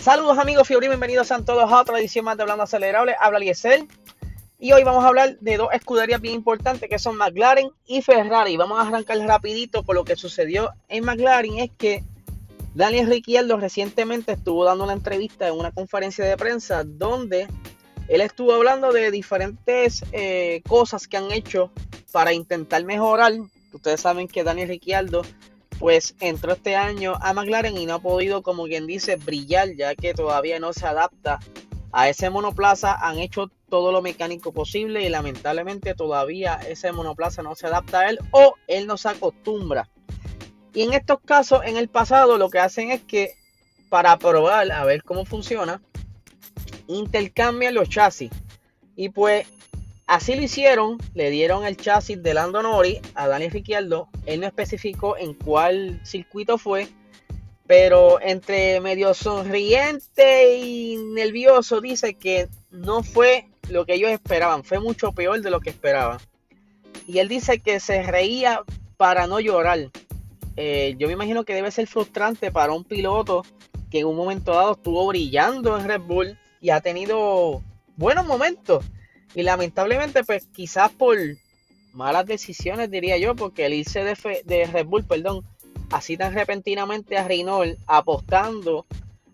Saludos amigos Fiori, bienvenidos a todos a otra edición más de Hablando Acelerable. Habla Liesel. Y hoy vamos a hablar de dos escuderías bien importantes que son McLaren y Ferrari. Vamos a arrancar rapidito por lo que sucedió en McLaren. Es que Daniel Ricciardo recientemente estuvo dando una entrevista en una conferencia de prensa donde él estuvo hablando de diferentes eh, cosas que han hecho para intentar mejorar. Ustedes saben que Daniel Ricciardo pues entró este año a McLaren y no ha podido, como quien dice, brillar, ya que todavía no se adapta a ese monoplaza. Han hecho todo lo mecánico posible y lamentablemente todavía ese monoplaza no se adapta a él o él no se acostumbra. Y en estos casos, en el pasado, lo que hacen es que para probar a ver cómo funciona, intercambian los chasis. Y pues Así lo hicieron, le dieron el chasis de Lando Norris a Daniel Ricciardo. Él no especificó en cuál circuito fue, pero entre medio sonriente y nervioso dice que no fue lo que ellos esperaban, fue mucho peor de lo que esperaban. Y él dice que se reía para no llorar. Eh, yo me imagino que debe ser frustrante para un piloto que en un momento dado estuvo brillando en Red Bull y ha tenido buenos momentos y lamentablemente, pues quizás por malas decisiones, diría yo, porque el irse de, Red Bull, perdón, así tan repentinamente a Renault, apostando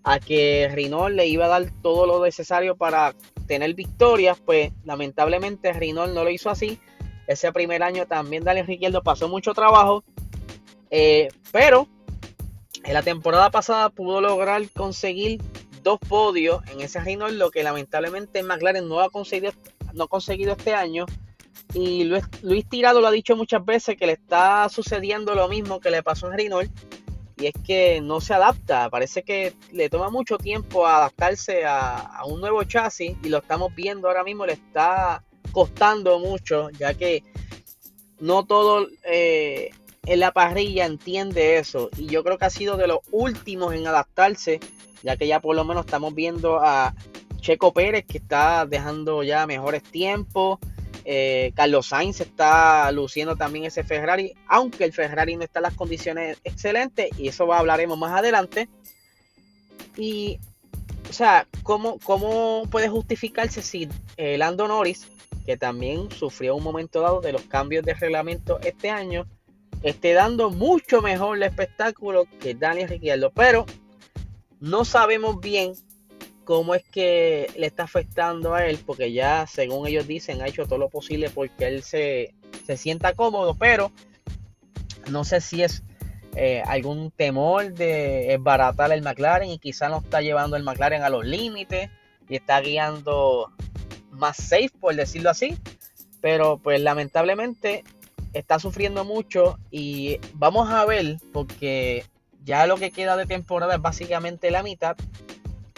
a que Renault le iba a dar todo lo necesario para tener victorias, pues lamentablemente Renault no lo hizo así. Ese primer año también Daniel Ricciardo pasó mucho trabajo, eh, pero en la temporada pasada pudo lograr conseguir dos podios en ese Renault, lo que lamentablemente McLaren no ha conseguido no ha conseguido este año. Y Luis, Luis, Tirado lo ha dicho muchas veces que le está sucediendo lo mismo que le pasó en Renault. Y es que no se adapta. Parece que le toma mucho tiempo adaptarse a, un nuevo chasis. Y lo estamos viendo ahora mismo. Le está costando mucho. Ya que no todo eh, en la parrilla entiende eso. Y yo creo que ha sido de los últimos en adaptarse. Ya que ya por lo menos estamos viendo a Checo Pérez que está dejando ya mejores tiempos. Eh, Carlos Sainz está luciendo también ese Ferrari, aunque el Ferrari no está en las condiciones excelentes, y eso hablaremos más adelante. Y, o sea, ¿cómo, cómo puede justificarse si eh, Lando Norris, que también sufrió un momento dado de los cambios de reglamento este año, esté dando mucho mejor el espectáculo que Daniel Ricciardo? Pero no sabemos bien cómo es que le está afectando a él, porque ya, según ellos dicen, ha hecho todo lo posible porque él se, sienta cómodo, pero no sé si es eh, algún temor de esbaratar el McLaren y quizá no está llevando el McLaren a los límites y está guiando más safe, por decirlo así, pero pues lamentablemente está sufriendo mucho y vamos a ver porque ya lo que queda de temporada es básicamente la mitad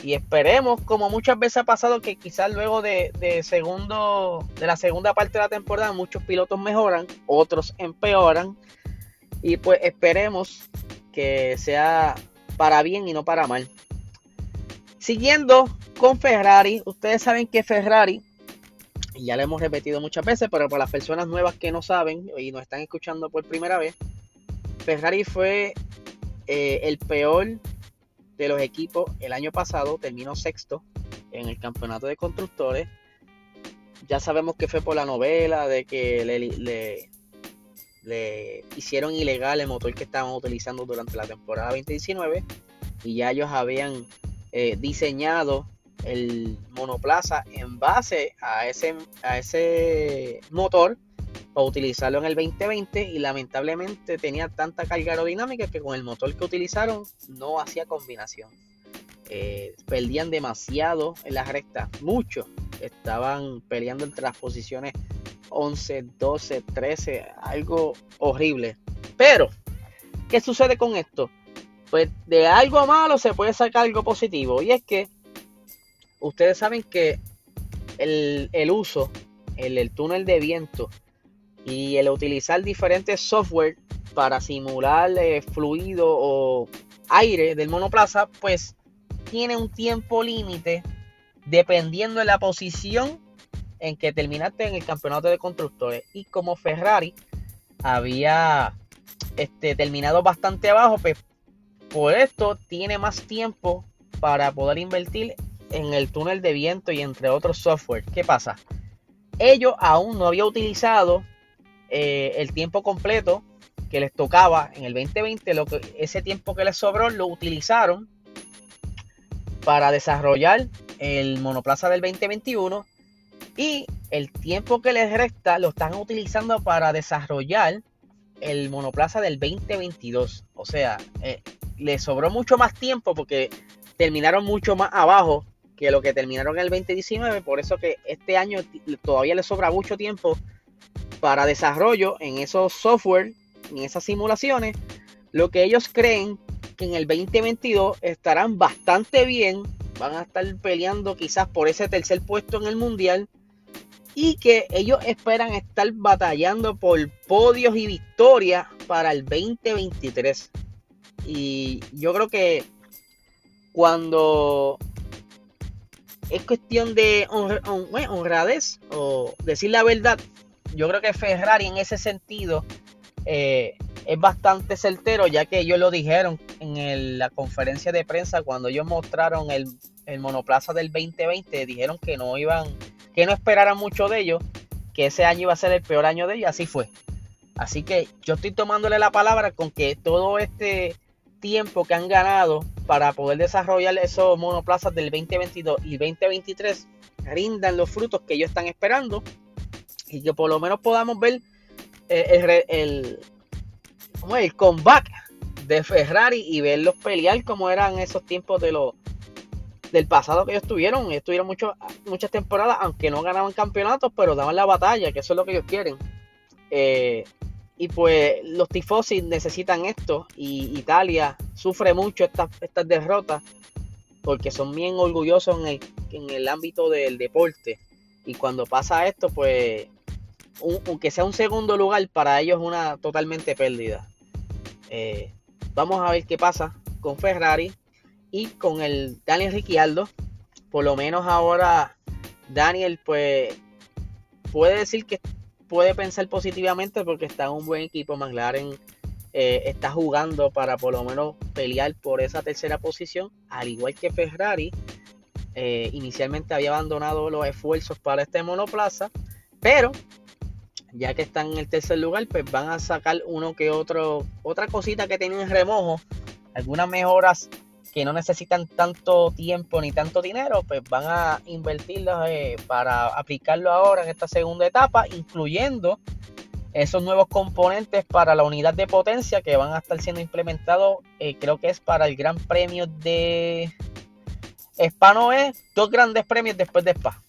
y esperemos, como muchas veces ha pasado, que quizás luego de, segundo, de la segunda parte de la temporada muchos pilotos mejoran, otros empeoran. Y pues esperemos que sea para bien y no para mal. Siguiendo con Ferrari, ustedes saben que Ferrari, y ya lo hemos repetido muchas veces, pero para las personas nuevas que no saben y nos están escuchando por primera vez, Ferrari fue eh, el peor de los equipos el año pasado terminó sexto en el campeonato de constructores. Ya sabemos que fue por la novela de que le, le, hicieron ilegal el motor que estaban utilizando durante la temporada 2019 y ya ellos habían eh, diseñado el monoplaza en base a ese, a ese motor para utilizarlo en el 2020 y lamentablemente tenía tanta carga aerodinámica que con el motor que utilizaron no hacía combinación. Eh, perdían demasiado en las rectas, mucho. Estaban peleando entre las posiciones 11, 12, 13, algo horrible. Pero, ¿qué sucede con esto? Pues de algo malo se puede sacar algo positivo. Y es que ustedes saben que el, uso, el túnel de viento, y el utilizar diferentes software para simular eh, fluido o aire del monoplaza, pues tiene un tiempo límite dependiendo de la posición en que terminaste en el campeonato de constructores. Y como Ferrari había este, terminado bastante abajo, pues por esto tiene más tiempo para poder invertir en el túnel de viento y entre otros software. ¿Qué pasa? Ellos aún no habían utilizado eh, el tiempo completo que les tocaba en el 2020, lo que, ese tiempo que les sobró lo utilizaron para desarrollar el monoplaza del 2021 y el tiempo que les resta lo están utilizando para desarrollar el monoplaza del 2022. O sea, eh, les sobró mucho más tiempo porque terminaron mucho más abajo que lo que terminaron en el 2019. Por eso que este año todavía les sobra mucho tiempo para desarrollo en esos software, en esas simulaciones. Lo que ellos creen que en el 2022 estarán bastante bien. Van a estar peleando quizás por ese tercer puesto en el mundial y que ellos esperan estar batallando por podios y victorias para el 2023. Y yo creo que cuando es cuestión de honradez o decir la verdad, yo creo que Ferrari en ese sentido eh, es bastante certero, ya que ellos lo dijeron en la conferencia de prensa cuando ellos mostraron el, el monoplaza del 2020, dijeron que no iban que no esperaran mucho de ellos, que ese año iba a ser el peor año de ellos, así fue. Así que yo estoy tomándole la palabra con que todo este tiempo que han ganado para poder desarrollar esos monoplazas del 2022 y 2023 rindan los frutos que ellos están esperando y que por lo menos podamos ver eh, el, el comeback de Ferrari y verlos pelear como eran esos tiempos de los del pasado que ellos tuvieron. Ellos tuvieron muchas temporadas, aunque no ganaban campeonatos, pero daban la batalla, que eso es lo que ellos quieren. Eh, y pues los tifosi necesitan esto y Italia sufre mucho estas, estas derrotas porque son bien orgullosos en el, ámbito del deporte. Y cuando pasa esto, pues, aunque sea un segundo lugar, para ellos es una totalmente pérdida. Eh, vamos a ver qué pasa con Ferrari y con el Daniel Ricciardo, por lo menos ahora Daniel pues puede decir que puede pensar positivamente porque está en un buen equipo. McLaren eh, está jugando para por lo menos pelear por esa tercera posición, al igual que Ferrari. Eh, inicialmente había abandonado los esfuerzos para este monoplaza, pero ya que están en el tercer lugar, pues van a sacar uno que otro, otra cosita que tienen en remojo, algunas mejoras que no necesitan tanto tiempo ni tanto dinero, pues van a invertirlos eh, para aplicarlo ahora en esta segunda etapa, incluyendo esos nuevos componentes para la unidad de potencia que van a estar siendo implementados, eh, creo que es para el Gran Premio de Spa no es dos grandes premios después de Spa.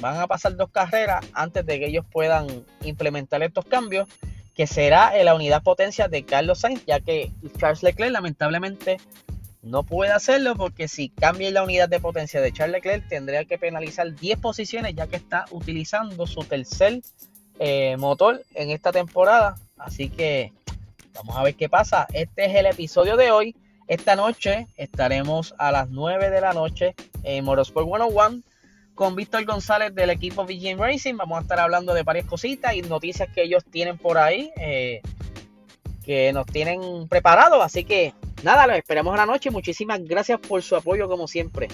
Van a pasar dos carreras antes de que ellos puedan implementar estos cambios, que será en la unidad potencia de Carlos Sainz, ya que Charles Leclerc lamentablemente no puede hacerlo porque si cambia la unidad de potencia de Charles Leclerc tendría que penalizar 10 posiciones ya que está utilizando su tercer eh, motor en esta temporada. Así que vamos a ver qué pasa. Este es el episodio de hoy. Esta noche estaremos a las 9 de la noche en Motorsport 101 con Víctor González del equipo VGM Racing. Vamos a estar hablando de varias cositas y noticias que ellos tienen por ahí eh, que nos tienen preparados. Así que Nada, lo esperamos la noche. Muchísimas gracias por su apoyo como siempre.